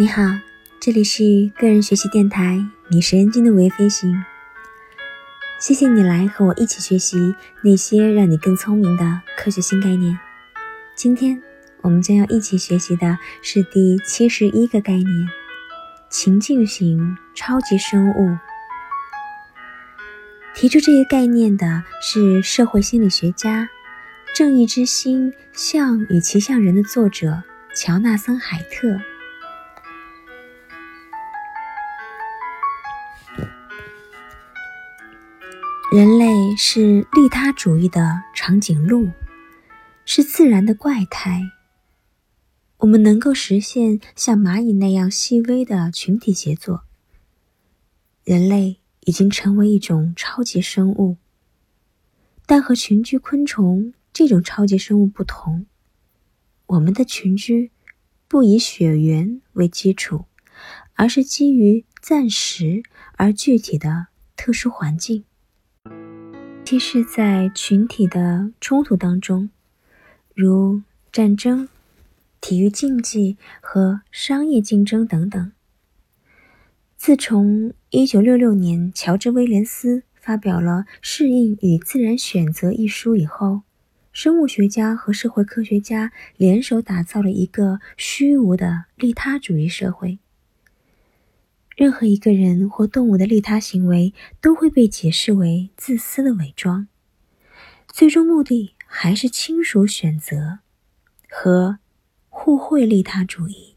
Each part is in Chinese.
你好，这里是个人学习电台，你是人精的微飞行。谢谢你来和我一起学习那些让你更聪明的科学新概念。今天我们将要一起学习的是第七十一个概念——情境型超级生物。提出这个概念的是社会心理学家《正义之心：象与骑象人》的作者乔纳森·海特。人类是利他主义的长颈鹿，是自然的怪胎。我们能够实现像蚂蚁那样细微的群体协作。人类已经成为一种超级生物，但和群居昆虫这种超级生物不同，我们的群居不以血缘为基础，而是基于暂时而具体的特殊环境。其是在群体的冲突当中，如战争、体育竞技和商业竞争等等。自从1966年乔治·威廉斯发表了《适应与自然选择》一书以后，生物学家和社会科学家联手打造了一个虚无的利他主义社会。任何一个人或动物的利他行为都会被解释为自私的伪装，最终目的还是亲属选择和互惠利他主义。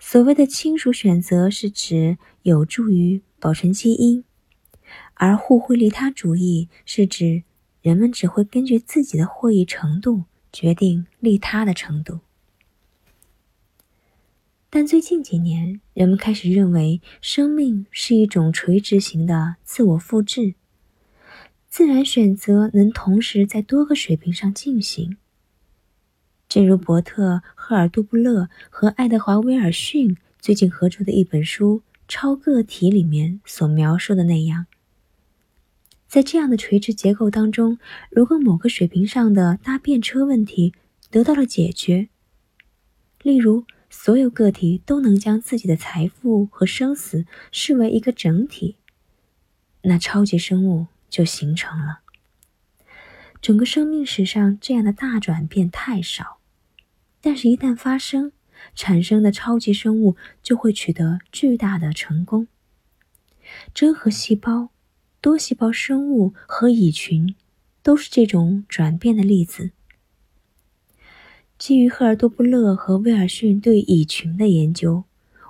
所谓的亲属选择是指有助于保存基因，而互惠利他主义是指人们只会根据自己的获益程度决定利他的程度。但最近几年，人们开始认为生命是一种垂直型的自我复制，自然选择能同时在多个水平上进行。正如伯特·赫尔杜布勒和爱德华·威尔逊最近合著的一本书《超个体》里面所描述的那样，在这样的垂直结构当中，如果某个水平上的搭便车问题得到了解决，例如，所有个体都能将自己的财富和生死视为一个整体，那超级生物就形成了。整个生命史上这样的大转变太少，但是，一旦发生，产生的超级生物就会取得巨大的成功。真核细胞、多细胞生物和蚁群都是这种转变的例子。基于赫尔多布勒和威尔逊对蚁群的研究，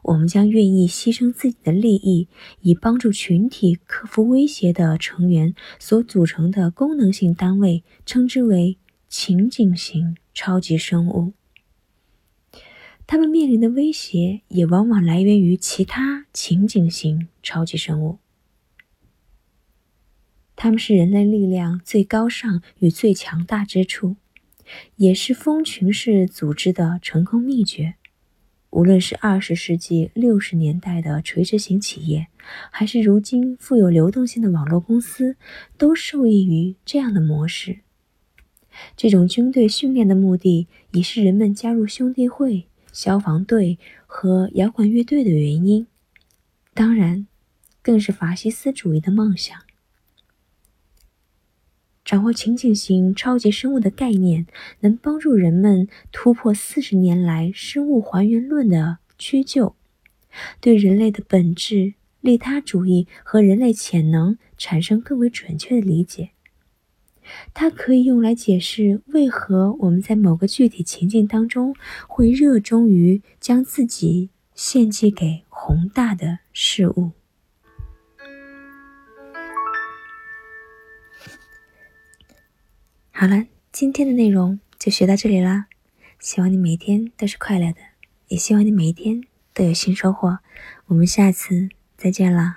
我们将愿意牺牲自己的利益，以帮助群体克服威胁的成员所组成的功能性单位，称之为情景型超级生物。他们面临的威胁也往往来源于其他情景型超级生物。他们是人类力量最高尚与最强大之处。也是蜂群式组织的成功秘诀。无论是二十世纪六十年代的垂直型企业，还是如今富有流动性的网络公司，都受益于这样的模式。这种军队训练的目的，也是人们加入兄弟会、消防队和摇滚乐队的原因。当然，更是法西斯主义的梦想。掌握情景型超级生物的概念，能帮助人们突破四十年来生物还原论的屈就，对人类的本质、利他主义和人类潜能产生更为准确的理解。它可以用来解释为何我们在某个具体情境当中会热衷于将自己献祭给宏大的事物。好了，今天的内容就学到这里啦。希望你每天都是快乐的，也希望你每一天都有新收获。我们下次再见了。